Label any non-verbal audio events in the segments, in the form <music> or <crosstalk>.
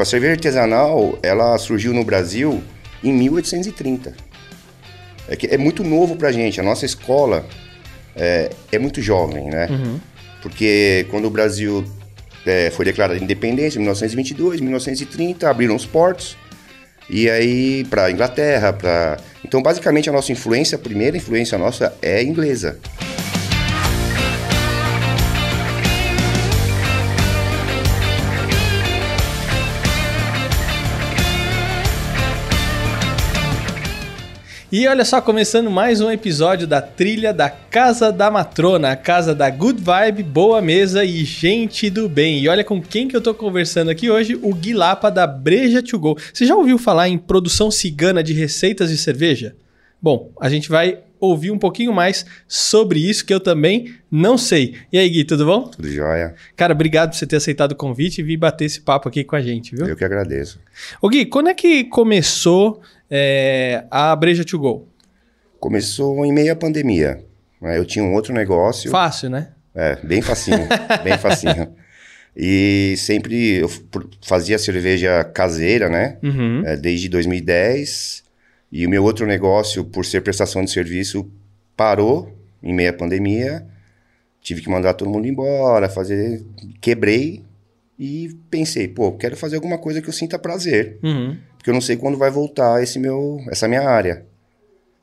exemplo, a cerveja artesanal, ela surgiu no Brasil em 1830. É, que é muito novo pra gente. A nossa escola é, é muito jovem, né? Porque quando o Brasil é, foi declarado independência, em 1922, 1930, abriram os portos. E aí, para Inglaterra, para. Então, basicamente, a nossa influência, a primeira influência nossa é inglesa. E olha só, começando mais um episódio da trilha da Casa da Matrona, a casa da Good Vibe, boa mesa e gente do bem. E olha com quem que eu tô conversando aqui hoje, o Gui Lapa da Breja to Go. Você já ouviu falar em produção cigana de receitas de cerveja? Bom, a gente vai ouvir um pouquinho mais sobre isso que eu também não sei. E aí, Gui, tudo bom? Tudo jóia. Cara, obrigado por você ter aceitado o convite e vir bater esse papo aqui com a gente, viu? Eu que agradeço. Ô Gui, quando é que começou é, a Breja to Go? Começou em meio à pandemia. né? Eu tinha um outro negócio. Fácil, né? É, bem facinho, bem <laughs> facinho. E sempre eu fazia cerveja caseira, né? Uhum. É, desde 2010. E o meu outro negócio, por ser prestação de serviço, parou em meio à pandemia. Tive que mandar todo mundo embora, fazer. Quebrei e pensei, pô, quero fazer alguma coisa que eu sinta prazer. Uhum. Porque eu não sei quando vai voltar esse meu, essa minha área.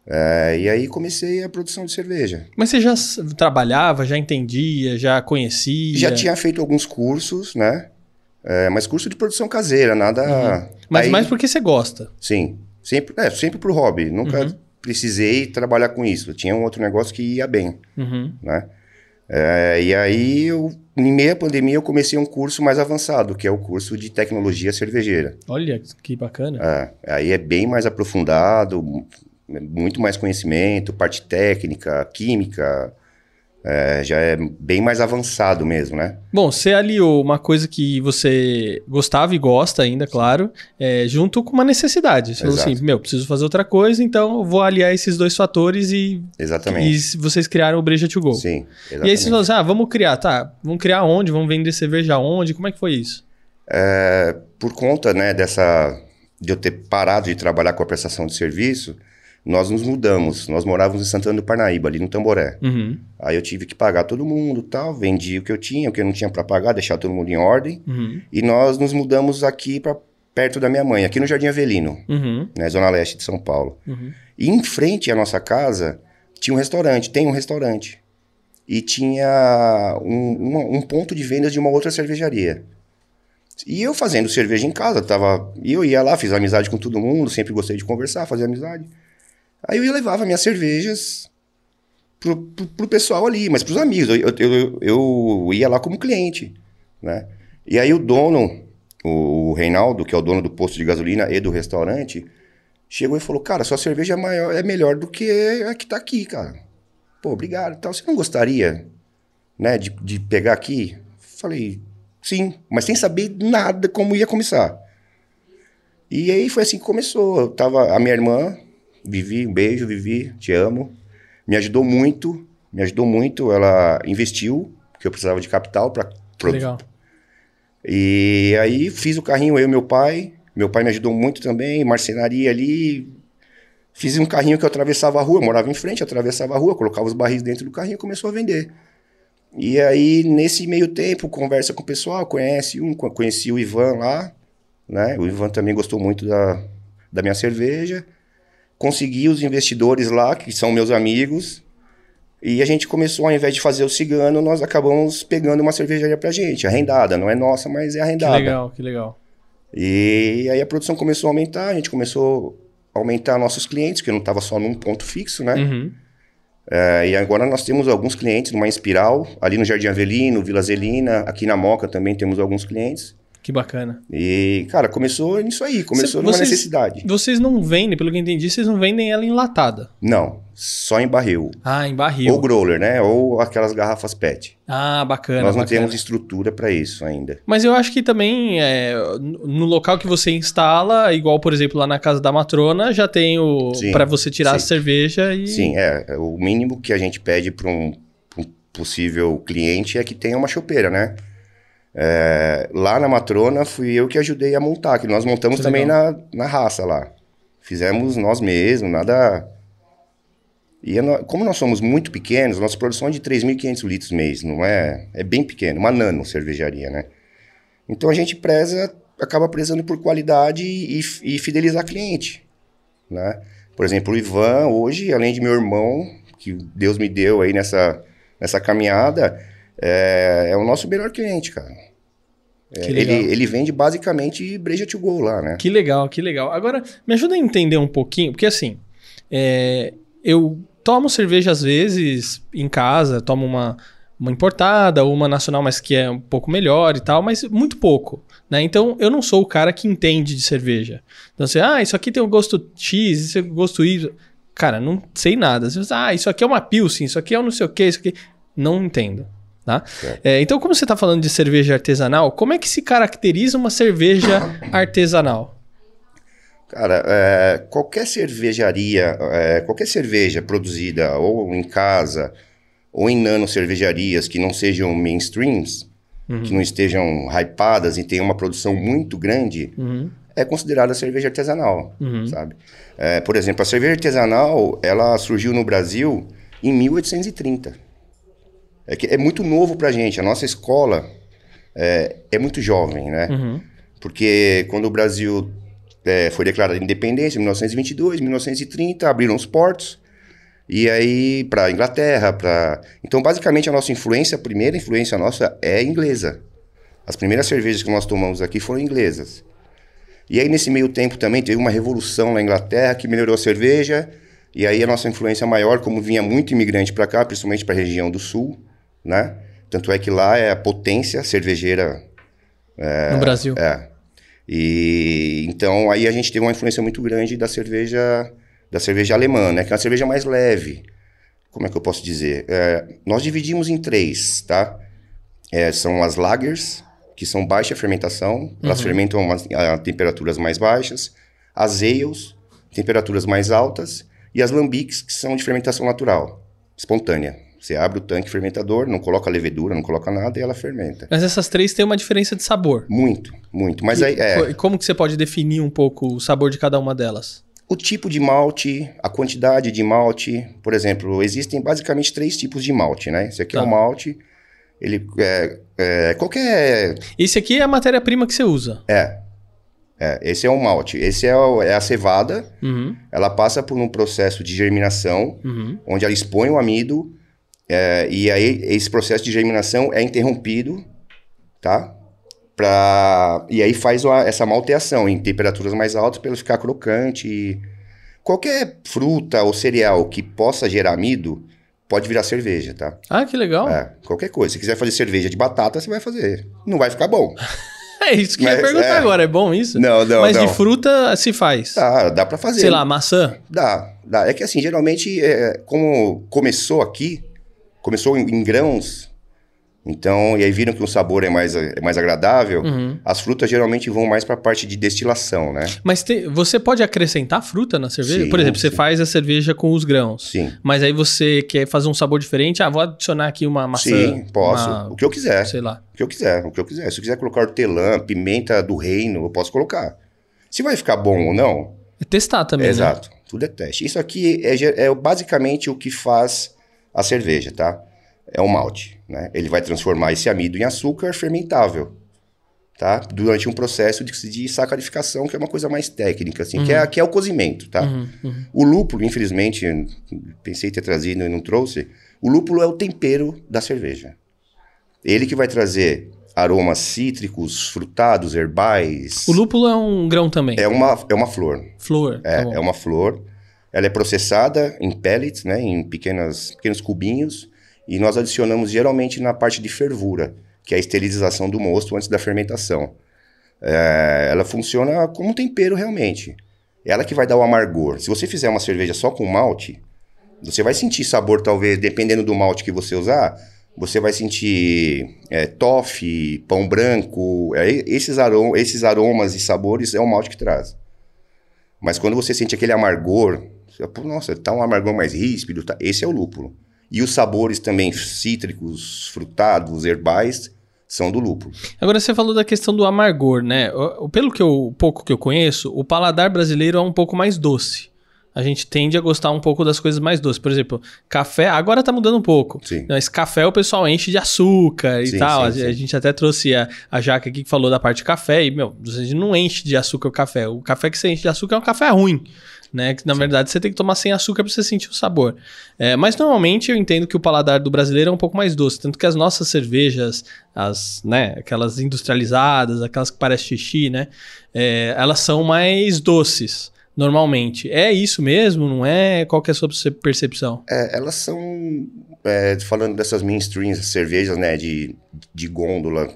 É, e aí comecei a produção de cerveja. Mas você já trabalhava, já entendia, já conhecia? Já tinha feito alguns cursos, né? É, mas curso de produção caseira, nada. Mas Aí- mais porque você gosta. Sim, sempre, é, sempre pro hobby. Nunca Uhum. precisei trabalhar com isso. Tinha um outro negócio que ia bem, Uhum. né? É, e aí, eu, em meia pandemia, eu comecei um curso mais avançado, que é o curso de tecnologia cervejeira. Olha que bacana. É, aí é bem mais aprofundado, mu- muito mais conhecimento, parte técnica, química, é, já é bem mais avançado mesmo, né? Bom, você aliou uma coisa que você gostava e gosta ainda, claro, é, junto com uma necessidade. Você falou assim, meu, preciso fazer outra coisa, então eu vou aliar esses dois fatores e, Exatamente. e vocês criaram o Breja to Go. Sim, E aí exatamente. vocês falaram assim, ah, vamos criar, tá, vamos criar onde? Vamos vender cerveja onde? Como é que foi isso? É, por conta né, dessa de eu ter parado de trabalhar com a prestação de serviço, nós nos mudamos. Nós morávamos em Santana do Parnaíba, ali no Tamboré. Uhum, Aí eu tive que pagar todo mundo, tal, vendi o que eu tinha, o que eu não tinha para pagar, deixar todo mundo em ordem. uhum, E nós nos mudamos aqui para perto da minha mãe, aqui no Jardim Avelino, uhum, né, zona leste de São Paulo. uhum. E em frente à nossa casa tinha um restaurante, tem um restaurante. E tinha um, uma- um ponto de vendas de uma outra cervejaria. E eu fazendo cerveja em casa, tava, eu ia lá, fiz amizade com todo mundo, sempre gostei de conversar, fazer amizade. Aí eu ia levava minhas cervejas pro, pro, pro pessoal ali, mas pros amigos. Eu, eu, eu, ia lá como cliente, né? E aí o dono, o Reinaldo, que é o dono do posto de gasolina e do restaurante, chegou e falou, cara, sua cerveja é, maior, é melhor do que a que tá aqui, cara. Pô, obrigado e tal. Você não gostaria, né, de, de pegar aqui? Falei, sim, mas sem saber nada como ia começar. E aí foi assim que começou. Eu tava, a minha irmã, Vivi, um beijo, Vivi, te amo. Me ajudou muito, me ajudou muito. Ela investiu, porque eu precisava de capital para legal. e aí fiz o carrinho, eu e meu pai. Meu pai me ajudou muito também, marcenaria ali. Fiz um carrinho que eu atravessava a rua, morava em frente, atravessava a rua, colocava os barris dentro do carrinho e começou a vender. E aí, nesse meio tempo, conversa com o pessoal, conhece um, co- conheci o Ivan lá, né? O Ivan também gostou muito da, da minha cerveja. Consegui os investidores lá, que são meus amigos. E a gente começou, ao invés de fazer o cigano, nós acabamos pegando uma cervejaria pra gente, arrendada. Não é nossa, mas é Que arrendada. legal, que legal. E aí a produção começou a aumentar, a gente começou a aumentar nossos clientes, que não estava só num ponto fixo, né? Uhum. É, e agora nós temos alguns clientes numa Espiral, ali no Jardim Avelino, Vila Zelina, aqui na Moca também temos alguns clientes. Que bacana. E, cara, começou nisso aí, começou numa Vocês- necessidade. Vocês não vendem, pelo que eu entendi, vocês não vendem ela enlatada. Não, só em barril. Ah, em barril. Ou growler, né? Ou aquelas garrafas PET. Ah, bacana. nós não bacana. temos estrutura para isso ainda. Mas eu acho que também é, no local que você instala, igual por exemplo lá na casa da matrona, já tem o para você tirar a sim. cerveja e Sim, é. é O mínimo que a gente pede para um, pra um possível cliente é que tenha uma chopeira, né? É, lá na Matrona fui eu que ajudei a montar, que nós montamos Que também na, na raça lá. Fizemos nós mesmos, nada. E é nó- como nós somos muito pequenos, nossa produção é de 3.500 litros mês, não é? É bem pequeno, uma nano cervejaria, né? Então a gente preza, acaba prezando por qualidade e, e fidelizar cliente, né? Por exemplo, o Ivan, hoje, além de meu irmão, que Deus me deu aí nessa, nessa caminhada, é, é o nosso melhor cliente, cara. É, ele, ele vende basicamente breja to go lá, né? Que legal, que legal. Agora, me ajuda a entender um pouquinho, porque assim, é, eu tomo cerveja às vezes em casa, tomo uma, uma importada ou uma nacional, mas que é um pouco melhor e tal, mas muito pouco. Né? Então, eu não sou o cara que entende de cerveja. Então, você, ah, isso aqui tem o gosto X, isso tem o gosto Y. Cara, não sei nada. Você, ah, isso aqui é uma Pilsen, isso aqui é um não sei o que, isso aqui. Não entendo. Tá? É, então, como você está falando de cerveja artesanal, como é que se caracteriza uma cerveja artesanal? Cara, é, qualquer cervejaria, é, qualquer cerveja produzida ou em casa ou em nano cervejarias que não sejam mainstreams, que não estejam hypadas e tenham uma produção muito grande, Uhum. é considerada cerveja artesanal, Uhum. sabe? É, por exemplo, a cerveja artesanal, ela surgiu no Brasil em 1830. É, que é muito novo pra gente. A nossa escola é, é muito jovem, né? Uhum. Porque quando o Brasil é, foi declarado independência, em 1922, 1930, abriram os portos. E aí, para Inglaterra, para. Então, basicamente, a nossa influência, a primeira influência nossa é inglesa. As primeiras cervejas que nós tomamos aqui foram inglesas. E aí, nesse meio tempo também, teve uma revolução na Inglaterra que melhorou a cerveja. E aí, a nossa influência maior, como vinha muito imigrante para cá, principalmente para a região do sul, né? Tanto é que lá é a potência cervejeira no Brasil. é. E então aí a gente teve uma influência muito grande da cerveja da cerveja alemã, né? Que é uma cerveja mais leve. Como é que eu posso dizer? É, nós dividimos em três, tá? É, são as lagers, que são baixa fermentação, elas fermentam umas- a temperaturas mais baixas. As ales, temperaturas mais altas. E as lambics, que são de fermentação natural, espontânea. Você abre o tanque fermentador, não coloca levedura, não coloca nada e ela fermenta. Mas essas três têm uma diferença de sabor. Muito, muito. Mas E aí, é, co- Como que você pode definir um pouco o sabor de cada uma delas? O tipo de malte, a quantidade de malte, por exemplo, existem basicamente três tipos de malte, né? Esse aqui Tá. é o malte, ele é, é, qualquer Esse aqui é a matéria-prima que você usa. é, é, esse é um malte, esse é, o- é a cevada, Uhum, ela passa por um processo de germinação, uhum. onde ela expõe o amido é, e aí esse processo de germinação é interrompido, tá? Pra, e aí faz uma- essa malteação em temperaturas mais altas para ele ficar crocante. e- Qualquer fruta ou cereal que possa gerar amido pode virar cerveja, tá? Ah, que legal. É, É, qualquer coisa. Se quiser fazer cerveja de batata, você vai fazer. Não vai ficar bom. <laughs> isso que eu ia Mas, perguntar é. agora. É bom isso? Não, não, Mas não. de fruta se faz. Tá, dá pra fazer. Sei lá, maçã. Dá, dá. É que assim, geralmente, é, como começou aqui, começou em, em grãos, então, e aí viram que o sabor é mais, é mais agradável, Uhum. as frutas geralmente vão mais pra parte de destilação, né? Mas tem- você pode acrescentar fruta na cerveja? Sim, Por exemplo, você sim. faz a cerveja com os grãos. Sim. Mas aí você quer fazer um sabor diferente. Ah, vou adicionar aqui uma maçã. Sim, posso. uma- O que eu quiser. sei lá. O que eu quiser, o que eu quiser. Se eu quiser colocar hortelã, pimenta do reino, eu posso colocar. Se vai ficar bom ou não, É testar também, É, né? Exato, tudo é teste. Isso aqui é, é basicamente o que faz a cerveja, tá? É o malte, né? Ele vai transformar esse amido em açúcar fermentável, tá? Durante um processo de, de sacarificação, que é uma coisa mais técnica, assim, que, é, que é o cozimento, tá? Uhum, uhum. O lúpulo, infelizmente, pensei em ter trazido e não trouxe, o lúpulo é o tempero da cerveja. Ele que vai trazer aromas cítricos, frutados, herbais. O lúpulo é um grão também. É uma, é uma flor. Flor. É, tá é uma flor. Ela é processada em pellets, né, em pequenas, pequenos cubinhos, e nós adicionamos geralmente na parte de fervura, que é a esterilização do mosto antes da fermentação. É, ela funciona como um tempero realmente. Ela que vai dar o amargor. Se você fizer uma cerveja só com malte, você vai sentir sabor, talvez, dependendo do malte que você usar, você vai sentir é, toffee, pão branco, é, esses, arom esses aromas e sabores é o malte que traz. Mas quando você sente aquele amargor, você fala, "Pô, nossa, tá um amargor mais ríspido, tá? esse é o lúpulo. E os sabores também cítricos, frutados, herbais, são do lúpulo. Agora você falou da questão do amargor, né? Pelo que eu, pouco que eu conheço, o paladar brasileiro é um pouco mais doce. A gente tende a gostar um pouco das coisas mais doces. Por exemplo, café, agora tá mudando um pouco. Sim. Mas café o pessoal enche de açúcar e Sim, tal. sim, a, a gente até trouxe a, a Jaca aqui que falou da parte de café. E, meu, a gente não enche de açúcar o café. O café que você enche de açúcar é um café ruim. Né? Que na verdade você tem que tomar sem açúcar para você sentir o sabor. É, mas normalmente eu entendo que o paladar do brasileiro é um pouco mais doce. Tanto que as nossas cervejas, as, né, aquelas industrializadas, aquelas que parecem xixi, né? É, elas são mais doces, normalmente. É isso mesmo? Não é? Qual que é a sua perce- percepção? É, elas são, é, falando dessas mainstream cervejas, né, de, de gôndola,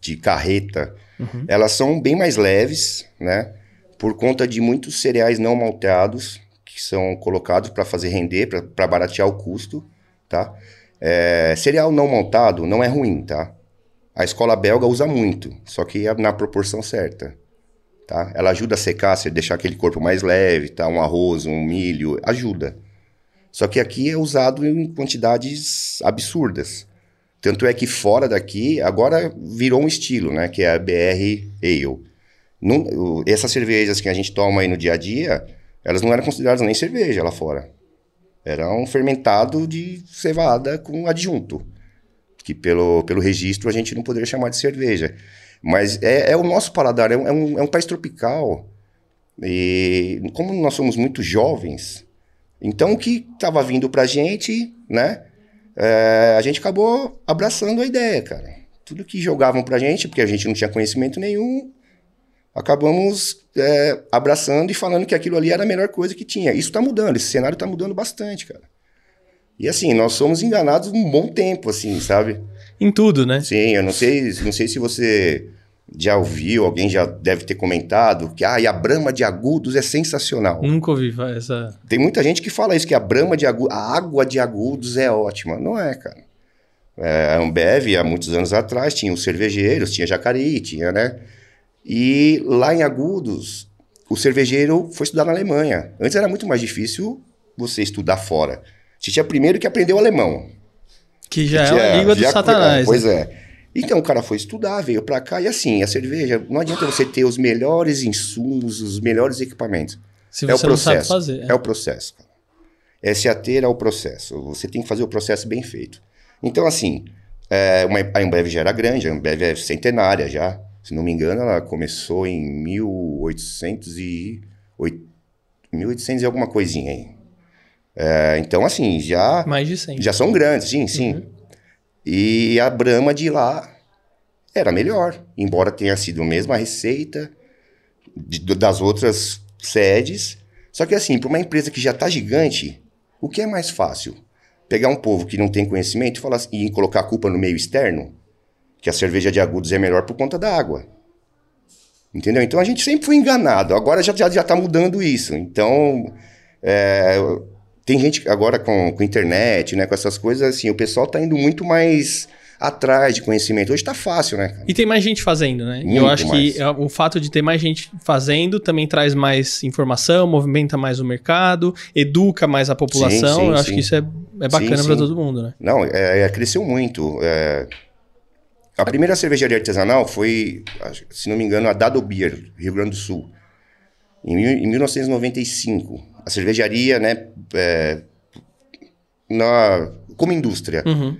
de carreta, elas são bem mais leves, né, por conta de muitos cereais não malteados que são colocados para fazer render, para baratear o custo, tá? É, cereal não maltado não é ruim, tá? A escola belga usa muito, só que é na proporção certa, tá? Ela ajuda a secar, se deixar aquele corpo mais leve, tá? Um arroz, um milho, ajuda. Só que aqui é usado em quantidades absurdas. Tanto é que fora daqui, agora virou um estilo, né? Que é a BR Ale. Essas cervejas que a gente toma aí no dia a dia, elas não eram consideradas nem cerveja lá fora. Era um fermentado de cevada com adjunto. Que pelo, pelo registro a gente não poderia chamar de cerveja. Mas é, é o nosso paladar, é um, é um, é país tropical. E como nós somos muito jovens, então o que estava vindo pra gente, né? é, a gente acabou abraçando a ideia, cara. Tudo que jogavam pra gente, porque a gente não tinha conhecimento nenhum, acabamos é, abraçando e falando que aquilo ali era a melhor coisa que tinha. Isso tá mudando, esse cenário tá mudando bastante, cara. E assim, nós somos enganados um bom tempo, assim, sabe? Em tudo, né? Sim, eu não sei, não sei se você já ouviu, alguém já deve ter comentado que ah, e a brama de agudos é sensacional. Nunca ouvi essa. Tem muita gente que fala isso, que a brama de agudos, a água de agudos é ótima. Não é, cara. É, a Ambev, há muitos anos atrás, tinha os cervejeiros, tinha Jacareí, tinha, né? E lá em Agudos, o cervejeiro foi estudar na Alemanha. Antes era muito mais difícil você estudar fora. Você tinha primeiro que aprender o alemão. Que já é uma língua do satanás. Pois né? é. Então o cara foi estudar, veio pra cá e assim, a cerveja, não adianta você ter os melhores insumos, os melhores equipamentos. Se é o você não sabe processo. fazer. É o processo. cara. SAT é o processo. Você tem que fazer o processo bem feito. Então, assim, é, uma, a Ambev já era grande, a Ambev é centenária já. Se não me engano, ela começou em 1800 e... oit- 1800 e alguma coisinha aí. É, então, assim, já... Mais de 100. Já são grandes, sim, sim. E a Brahma de lá era melhor, embora tenha sido a mesma receita de- das outras sedes. Só que assim, para uma empresa que já está gigante, o que é mais fácil? Pegar um povo que não tem conhecimento e, falar, e colocar a culpa no meio externo? Que a cerveja de agudos é melhor por conta da água. Entendeu? Então a gente sempre foi enganado. Agora já, já, já tá mudando isso. Então, é, tem gente agora com, com internet, né? Com essas coisas, assim, o pessoal tá indo muito mais atrás de conhecimento. Hoje tá fácil, né? cara? E tem mais gente fazendo, né? E Muito eu acho mais. que é, o fato de ter mais gente fazendo também traz mais informação, movimenta mais o mercado, educa mais a população. sim, eu acho sim. que isso é, é bacana Sim, para sim. todo mundo, né? Não, é, é, cresceu muito. é. A primeira cervejaria artesanal foi, se não me engano, a Dado Beer, Rio Grande do Sul. Em, em 1995. A cervejaria, né, é, na, como indústria. Uhum.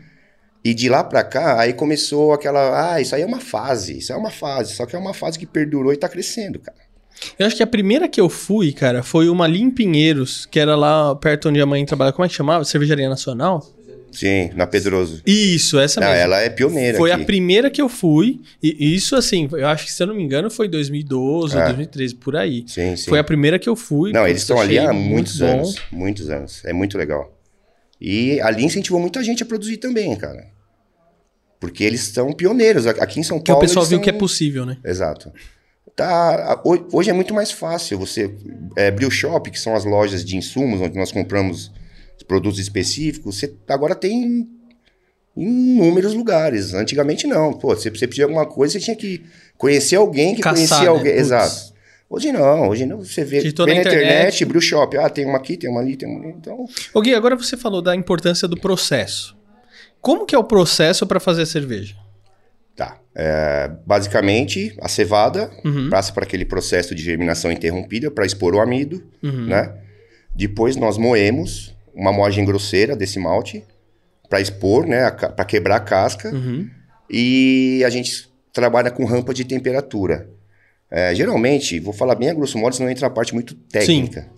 E de lá pra cá, aí começou aquela, ah, isso aí é uma fase, isso é uma fase, só que é uma fase que perdurou e tá crescendo, cara. Eu acho que a primeira que eu fui, cara, foi uma ali em Pinheiros, que era lá perto onde a mãe trabalha. Como é que chamava? Cervejaria Nacional? Sim, na Pedroso. Isso, essa Ah, mesmo. ela é pioneira Foi aqui. a primeira que eu fui. E isso, assim, eu acho que, se eu não me engano, foi 2012 ou É. 2013, por aí. Sim, sim. Foi a primeira que eu fui. Não, eles estão ali há muito muitos bom. anos. Muitos anos. É muito legal. E ali incentivou muita gente a produzir também, cara. Porque eles são pioneiros. Aqui em São Que o Paulo. pessoal viu são- que é possível, né? Exato. Tá, hoje é muito mais fácil. Você. É, Brew Shop, que são as lojas de insumos, onde nós compramos os produtos específicos, você agora tem em inúmeros lugares. Antigamente não. Pô, você, você pedia alguma coisa, você tinha que conhecer alguém que Caçar, conhecia né? alguém. Putz. Exato. Hoje não, hoje não. Você vê, Digitou na internet, internet. Brew Shop. Ah, tem uma aqui, tem uma ali, tem uma ali. Então, Ô Gui, agora você falou da importância do processo. Como que é o processo para fazer cerveja? tá. É, basicamente, a cevada Uhum. passa para aquele processo de germinação interrompida para expor o amido, Uhum. né? Depois nós moemos uma moagem grosseira desse malte para expor, né? Para quebrar a casca. Uhum. E a gente trabalha com rampa de temperatura. É, geralmente, vou falar bem a grosso modo, senão entra a parte muito técnica.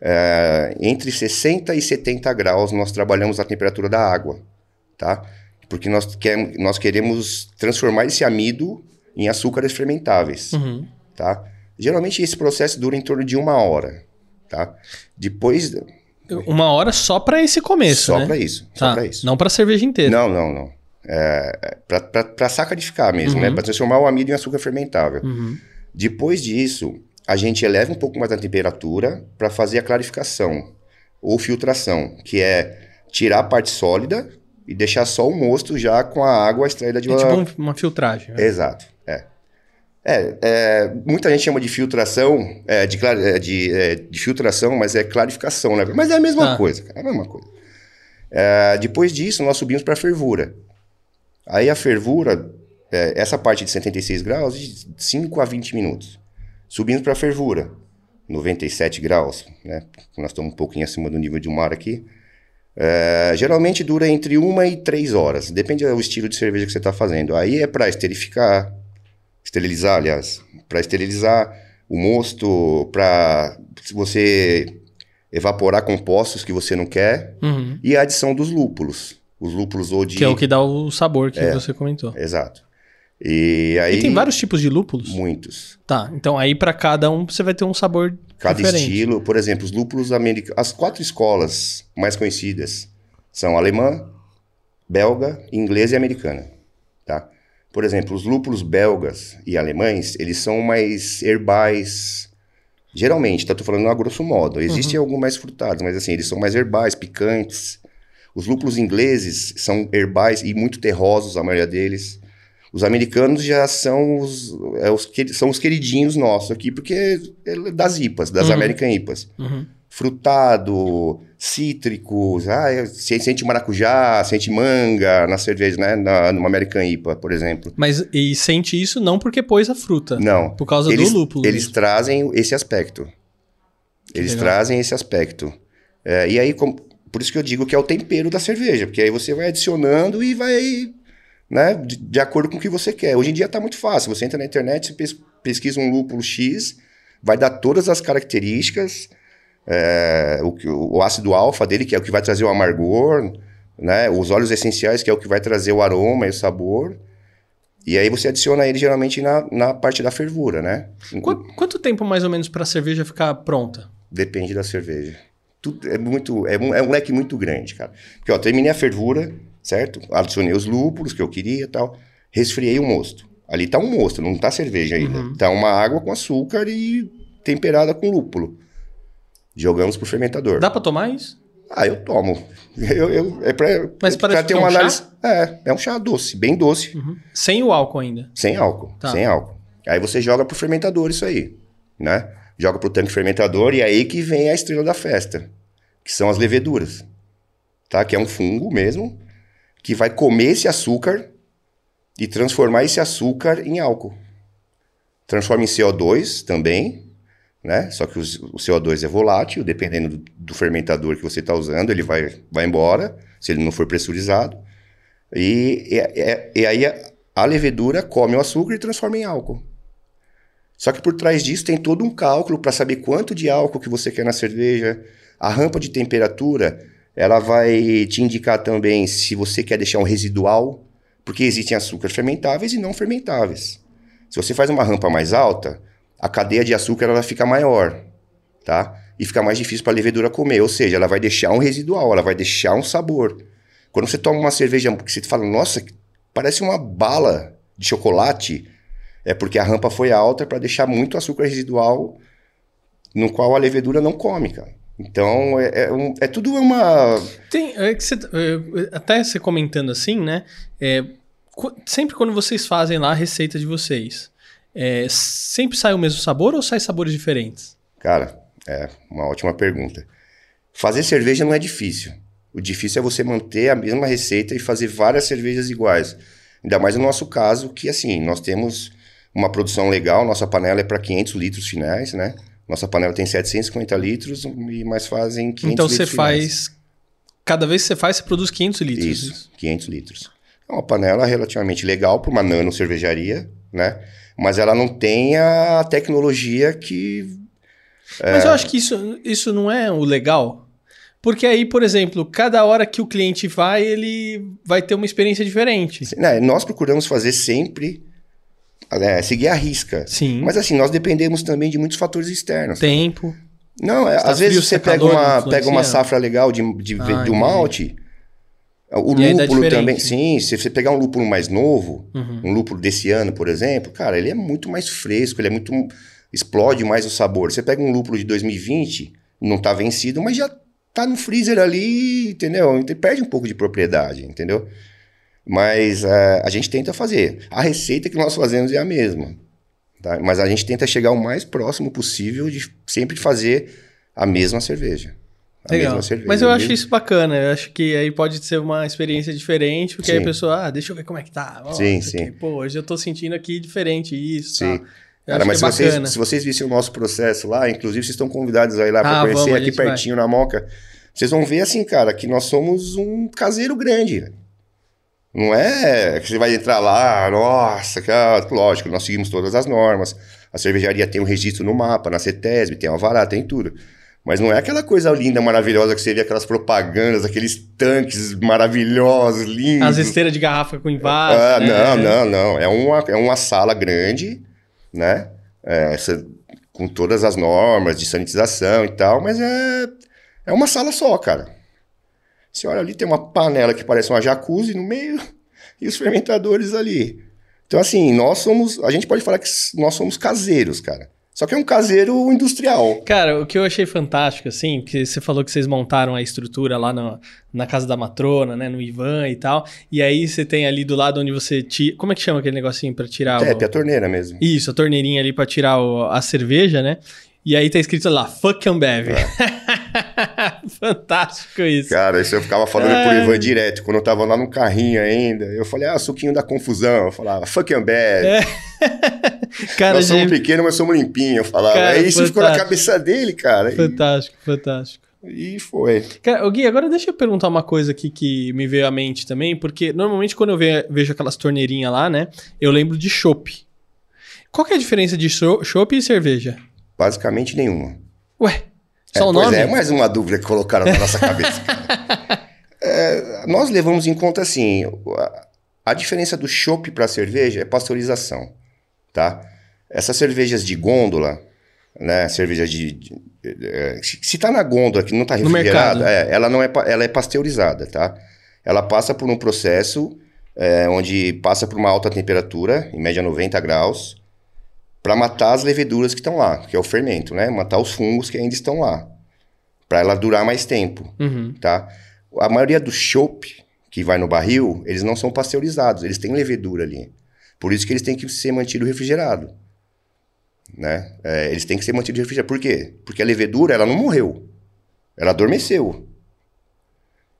É, entre 60 e 70 graus nós trabalhamos a temperatura da água, tá? Porque nós, quer, nós queremos transformar esse amido em açúcares fermentáveis, Uhum. tá? Geralmente esse processo dura em torno de uma hora, tá? Depois, Uma hora só pra esse começo, só né? para isso, só Tá. para isso. Não pra cerveja inteira. Não, não, não. É, é para sacarificar mesmo, né? Para transformar o amido em açúcar fermentável. Uhum. Depois disso, a gente eleva um pouco mais a temperatura para fazer a clarificação ou filtração, que é tirar a parte sólida e deixar só o mosto já com a água extraída de É uma... tipo um- uma filtragem. né? Exato, é. É, muita gente chama de filtração, é, de, é, de, é, de filtração, mas é clarificação, né? Mas é a mesma Tá. coisa, é a mesma coisa. É, depois disso, nós subimos para a fervura. Aí a fervura, é, essa parte de 76 graus, de 5 a 20 minutos. Subimos para a fervura, 97 graus, né? Nós estamos um pouquinho acima do nível de mar aqui. Geralmente dura entre uma e três horas, depende do estilo de cerveja que você está fazendo. Aí é para esterificar, esterilizar, aliás, para esterilizar o mosto, para você evaporar compostos que você não quer Uhum. e a adição dos lúpulos. Os lúpulos ou de. Que é o que dá o sabor que você comentou. Exato. E aí. E tem vários tipos de lúpulos? Muitos. Tá, então aí pra cada um você vai ter um sabor Cada diferente. estilo, por exemplo, os lúpulos americanos. As quatro escolas mais conhecidas são alemã, belga, inglesa e americana. Tá? Por exemplo, os lúpulos belgas e alemães, eles são mais herbais. Geralmente, tá? Tô falando a grosso modo. Existem alguns mais frutados, mas assim, eles são mais herbais, picantes. Os lúpulos ingleses são herbais e muito terrosos, a maioria deles. Os americanos já são os, é, os são os queridinhos nossos aqui, porque é das IPAs, das Uhum. American IPAs. Uhum. Frutado, cítricos, ah, é, você sente maracujá, sente manga na cerveja, né? Na, numa American IPA, por exemplo. Mas e sente isso não porque pôs a fruta. Não. Por causa eles, do lúpulo. Eles trazem esse aspecto. Eles legal. trazem esse aspecto. É, e aí, com- por isso que eu digo que é o tempero da cerveja, porque aí você vai adicionando e vai, né, de, de acordo com o que você quer. Hoje em dia tá muito fácil. Você entra na internet, você pes- pesquisa um lúpulo X, vai dar todas as características, é, o, o ácido alfa dele, que é o que vai trazer o amargor, né, os óleos essenciais, que é o que vai trazer o aroma e o sabor. E aí você adiciona ele geralmente na, na parte da fervura, né? Qu- quanto tempo mais ou menos pra cerveja ficar pronta? Depende da cerveja. Tudo é muito, é um, é um leque muito grande, cara. Porque, ó, terminei a fervura, certo? Adicionei os lúpulos que eu queria e tal. Resfriei o mosto. Ali tá um mosto, não tá cerveja ainda. Tá uma água com açúcar e temperada com lúpulo. Jogamos pro fermentador. Dá pra tomar isso? Ah, eu tomo. <laughs> Eu, eu, é pra, Mas pra parece ter que é uma um chá? análise. É, é um chá doce, bem doce. Sem o álcool ainda. Sem álcool, Tá. sem álcool. Aí você joga pro fermentador isso aí, né? Joga pro tanque fermentador e é aí que vem a estrela da festa, que são as leveduras, tá? Que é um fungo mesmo, que vai comer esse açúcar e transformar esse açúcar em álcool. Transforma em CO2 também, né? Só que o CO2 é volátil, dependendo do, do fermentador que você está usando, ele vai, vai embora, se ele não for pressurizado. E, e- e- e aí a, a levedura come o açúcar e transforma em álcool. Só que por trás disso tem todo um cálculo para saber quanto de álcool que você quer na cerveja. A rampa de temperatura, ela vai te indicar também se você quer deixar um residual, porque existem açúcares fermentáveis e não fermentáveis. Se você faz uma rampa mais alta, a cadeia de açúcar ela fica maior, tá? E fica mais difícil para a levedura comer, ou seja, ela vai deixar um residual, ela vai deixar um sabor. Quando você toma uma cerveja que você fala, nossa, parece uma bala de chocolate, é porque a rampa foi alta para deixar muito açúcar residual, no qual a levedura não come, cara. Então, é, é, um- é tudo uma. Tem, é que é, até você comentando assim, né? é, sempre quando vocês fazem lá a receita de vocês, é, sempre sai o mesmo sabor ou sai sabores diferentes? Cara, é uma ótima pergunta. Fazer cerveja não é difícil. O difícil é você manter a mesma receita e fazer várias cervejas iguais. Ainda mais no nosso caso, que assim, nós temos uma produção legal, nossa panela é para 500 litros finais, né? Nossa panela tem 750 litros, e mais fazem 500 Então litros você finais. faz. Cada vez que você faz, você produz 500 litros. Isso, 500 litros. É uma panela relativamente legal para uma nano cervejaria, né? Mas ela não tem a tecnologia que. Mas eu acho que isso, isso não é o legal. Porque aí, por exemplo, cada hora que o cliente vai, ele vai ter uma experiência diferente. né, nós procuramos fazer sempre. é, seguir a risca. Sim. Mas assim, nós dependemos também de muitos fatores externos. Tempo. Não, é, tá às vezes frio, você tá pega uma, pega uma safra legal de, de, Ah, de entendi. um malte. O E lúpulo diferente. também, sim. Se você pegar um lúpulo mais novo, Uhum. um lúpulo desse ano, por exemplo, cara, ele é muito mais fresco, ele é muito. explode mais o sabor. Você pega um lúpulo de 2020, não tá vencido, mas já tá no freezer ali, entendeu? Então perde um pouco de propriedade, entendeu? Mas eh, a gente tenta fazer. A receita que nós fazemos é a mesma. tá? Mas a gente tenta chegar o mais próximo possível de sempre fazer a mesma cerveja. A Legal. cerveja. Mas eu o acho mesmo- isso bacana. Eu acho que aí pode ser uma experiência diferente, porque aí a Sim. pessoa, ah, deixa eu ver como é que tá. Ó, Sim, isso aqui, sim. Pô, hoje eu tô sentindo aqui diferente isso. Sim. Tá. Cara, mas se é vocês, bacana. se vocês vissem o nosso processo lá, inclusive vocês estão convidados aí lá Ah, para conhecer vamos, aqui gente vai. pertinho na Moca. Vocês vão ver assim, cara, que nós somos um caseiro grande. velho. Não é que você vai entrar lá, nossa, cara, lógico, nós seguimos todas as normas. A cervejaria tem um registro no mapa, na CETESB, tem alvará, tem tudo. Mas não é aquela coisa linda, maravilhosa que vê aquelas propagandas, aqueles tanques maravilhosos, lindos. As esteiras de garrafa com invase. Ah, né? não, não, não. É uma, é uma sala grande, né? É, essa- com todas as normas de sanitização e tal, mas é, é uma sala só, cara. Você olha ali, tem uma panela que parece uma jacuzzi no meio <laughs> e os fermentadores ali. Então, assim, nós somos. A gente pode falar que nós somos caseiros, cara. Só que é um caseiro industrial. Cara, o que eu achei fantástico, assim, que você falou que vocês montaram a estrutura lá no- na casa da matrona, né, no Ivan e tal, e aí você tem ali do lado onde você tira... Como é que chama aquele negocinho pra tirar É, o... a torneira mesmo. Isso, a torneirinha ali pra tirar o- a cerveja, né? E aí tá escrito lá, fuck Ambev. <laughs> Fantástico isso. Cara, isso eu ficava falando Ai. pro Ivan direto. Quando eu tava lá no carrinho ainda, eu falei, ah, suquinho da confusão. Eu falava, fuck Ambev. É, <laughs> Cara, Nós somos gente, pequenos, mas somos limpinhos. Eu falava. Cara, Aí isso ficou na cabeça dele, cara. fantástico, fantástico. E, e foi. Cara, Gui, agora deixa eu perguntar uma coisa aqui que me veio à mente também, porque normalmente quando eu ve- vejo aquelas torneirinhas lá, né, eu lembro de chopp. Qual que é a diferença de cho- chopp e cerveja? Basicamente nenhuma. Ué, É, só o pois nome? é, mais uma dúvida que colocaram na nossa cabeça. <laughs> É, nós levamos em conta assim: a, a diferença do chopp para cerveja é pasteurização, tá? Essas cervejas de gôndola, né? Cerveja de. de- é, se se tá na gôndola que não tá refrigerada, é, ela não é, ela é pasteurizada, tá? Ela passa por um processo é, onde passa por uma alta temperatura, em média 90 graus, para matar as leveduras que estão lá, que é o fermento, né? Matar os fungos que ainda estão lá, para ela durar mais tempo, Uhum. tá? A maioria do chopp que vai no barril, eles não são pasteurizados, eles têm levedura ali. Por isso que eles têm que ser mantido refrigerado, né? É, eles têm que ser mantidos refrigerados. Por quê? Porque a levedura, ela não morreu, ela adormeceu.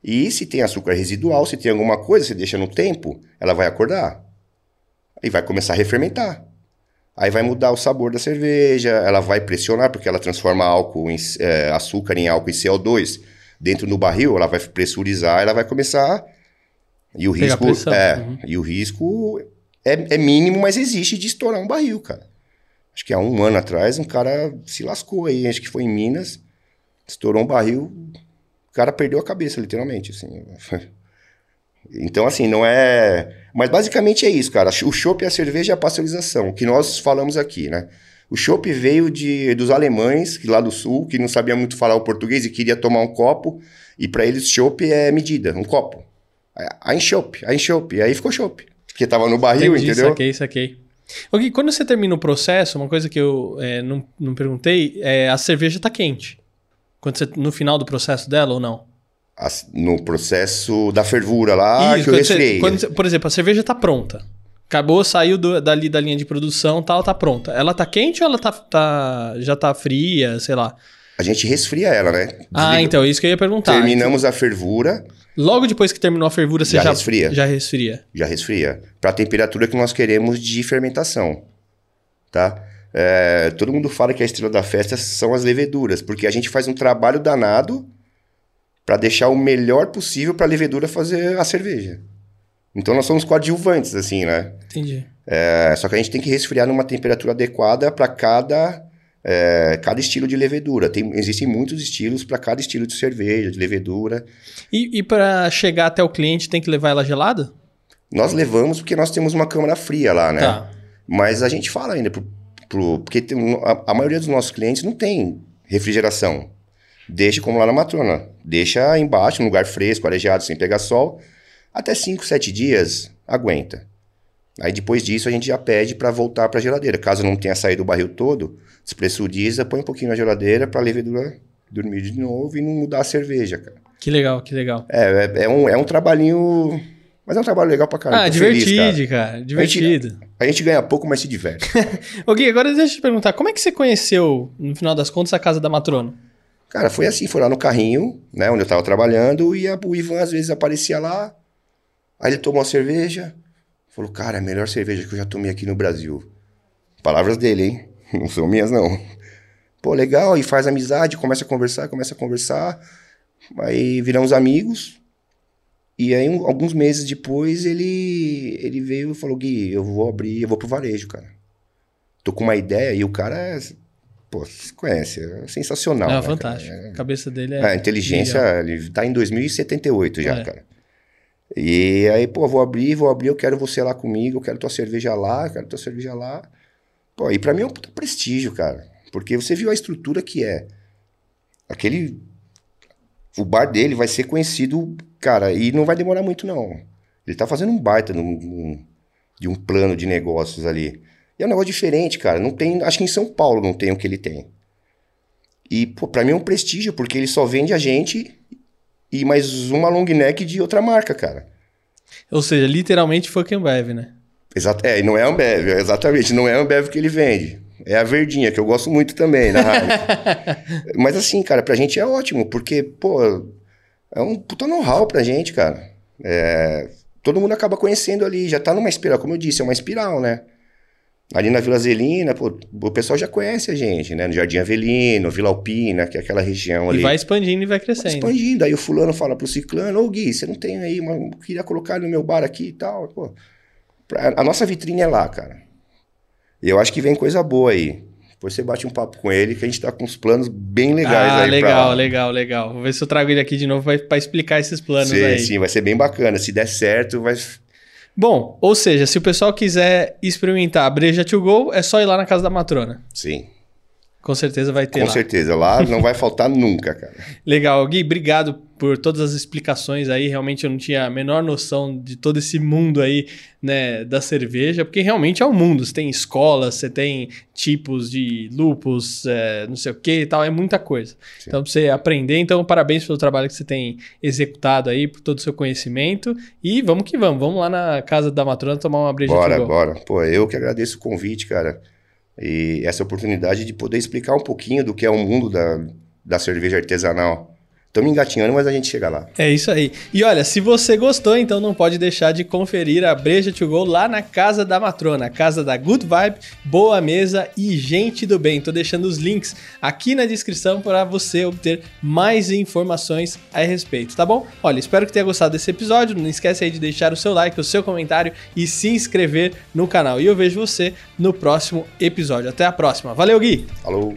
E se tem açúcar residual, se tem alguma coisa, você deixa no tempo, ela vai acordar. E vai começar a refermentar. Aí vai mudar o sabor da cerveja, ela vai pressionar, porque ela transforma álcool em, é, açúcar em álcool e CO2 dentro do barril, ela vai pressurizar, ela vai começar. E o Pegar risco. É, uhum. e o risco é, é mínimo, mas existe de estourar um barril, cara. Acho que há um ano atrás um cara se lascou aí, acho que foi em Minas, estourou um barril, o cara perdeu a cabeça, literalmente, assim. <laughs> Então, assim, não é. Mas basicamente é isso, cara. O chopp e a cerveja é a pasteurização, que nós falamos aqui, né? O chopp veio de, dos alemães, que lá do sul, que não sabia muito falar o português e queria tomar um copo, e para eles chopp é medida, um copo. Ein chopp, ein chopp. Aí ficou chopp. Porque tava no barril, Entendi, entendeu? saquei, saquei. Gui, quando você termina o processo, uma coisa que eu é, não, não perguntei, é a cerveja tá quente. Quando você, no final do processo dela ou não? No processo da fervura lá, Isso, que eu você- resfriei. você- por exemplo, a cerveja tá pronta. Acabou, saiu do- dali da linha de produção, tal, tá pronta. Ela tá quente ou ela tá, tá- já tá fria, sei lá? A gente resfria ela, né? Ah, Desliga- então, isso que eu ia perguntar. Terminamos a fervura. Logo depois que terminou a fervura, você Já já, resfria. já resfria. Já resfria. Para a temperatura que nós queremos de fermentação, tá? É, todo mundo fala que a estrela da festa são as leveduras, porque a gente faz um trabalho danado para deixar o melhor possível para a levedura fazer a cerveja. Então nós somos coadjuvantes, assim, né? Entendi. É, só que a gente tem que resfriar numa temperatura adequada para cada, é, cada estilo de levedura. Tem, existem muitos estilos para cada estilo de cerveja, de levedura. E, e para chegar até o cliente, tem que levar ela gelada? Nós levamos porque nós temos uma câmara fria lá, né? Tá. Mas a gente fala ainda pro, pro- porque tem a, a maioria dos nossos clientes não tem refrigeração. Deixa como lá na matrona. Deixa embaixo, num lugar fresco, arejado, sem pegar sol. Até 5, 7 dias, aguenta. Aí depois disso a gente já pede para voltar para a geladeira. Caso não tenha saído o barril todo, despressuriza, põe um pouquinho na geladeira para a levedura dormir de novo e não mudar a cerveja, cara. Que legal, que legal. É, é, é um, é um trabalhinho... Mas é um trabalho legal pra caramba. ah, tô feliz, cara. divertido, cara. Divertido. A gente ganha pouco, mas se diverte. <laughs> Ô Gui, agora deixa eu te perguntar, como é que você conheceu, no final das contas, a casa da matrona? Cara, foi assim, foi lá no carrinho, né, onde eu tava trabalhando, e a- o Ivan às vezes aparecia lá, aí ele tomou a cerveja, falou, cara, é a melhor cerveja que eu já tomei aqui no Brasil. Palavras dele, hein? <laughs> Não são minhas, não. Pô, legal, e faz amizade, começa a conversar, começa a conversar, aí viramos amigos, e aí um- alguns meses depois ele, ele veio e falou, Gui, eu vou abrir, eu vou pro varejo, cara. Tô com uma ideia, e o cara é, pô, você conhece, é sensacional. é né, cara? fantástico. A cabeça dele é. A inteligência, ele tá em 2078 já, É. cara. E aí, pô, vou abrir, vou abrir, eu quero você lá comigo, eu quero tua cerveja lá, eu quero tua cerveja lá. Pô, e pra mim é um puta prestígio, cara. Porque você viu a estrutura que é. Aquele. O bar dele vai ser conhecido, cara, e não vai demorar muito, não. Ele tá fazendo um baita num- num- de um plano de negócios ali. E é um negócio diferente, cara. Não tem. Acho que em São Paulo não tem o que ele tem. E, pô, pra mim é um prestígio, porque ele só vende a gente e mais uma long neck de outra marca, cara. Ou seja, literalmente fucking Ambev, né? Exato, é, e não é Ambev, exatamente, não é Ambev que ele vende. É a verdinha, que eu gosto muito também, Heineken. <laughs> Mas assim, cara, pra gente é ótimo, porque, pô, é um puta know-how pra gente, cara. É, todo mundo acaba conhecendo ali, já tá numa espiral, como eu disse, é uma espiral, né? Ali na Vila Zelina, pô, o pessoal já conhece a gente, né? No Jardim Avelino, Vila Alpina, que é aquela região E ali. vai expandindo e vai Vai crescendo. expandindo. Aí o fulano fala pro ciclano, ô Gui, você não tem aí, uma, eu queria colocar no meu bar aqui e tal. Pô, a nossa vitrine é lá, cara. E eu acho que vem coisa boa aí. Depois você bate um papo com ele, que a gente tá com uns planos bem legais ah, aí legal, pra... legal, legal. Vou ver se eu trago ele aqui de novo pra, pra explicar esses planos Sim, aí. sim, vai ser bem bacana. Se der certo, vai... Bom, ou seja, se o pessoal quiser experimentar a breja to go, é só ir lá na casa da matrona. Sim, Com certeza vai ter com lá. certeza. Lá <laughs> não vai faltar nunca, cara. Legal, Gui, obrigado por todas as explicações aí. Realmente eu não tinha a menor noção de todo esse mundo aí, né, da cerveja, porque realmente é um mundo. Você tem escolas, você tem tipos de lupus, é, não sei o que e tal, é muita coisa. Então, pra você aprender, então, parabéns pelo trabalho que você tem executado aí, por todo o seu conhecimento. E vamos que vamos, vamos lá na casa da matrona tomar uma breja Bora, bora. Pô, eu que agradeço o convite, cara. E essa oportunidade de poder explicar um pouquinho do que é o mundo da, da cerveja artesanal. Estamos engatinhando, mas a gente chega lá. É isso aí. E olha, se você gostou, então não pode deixar de conferir a Breja to Go lá na Casa da Matrona, casa da Good Vibe, Boa Mesa e Gente do Bem. Tô deixando os links aqui na descrição para você obter mais informações a respeito, tá bom? Olha, espero que tenha gostado desse episódio. Não esquece aí de deixar o seu like, o seu comentário e se inscrever no canal. E eu vejo você no próximo episódio. Até a próxima. Valeu, Gui! Falou!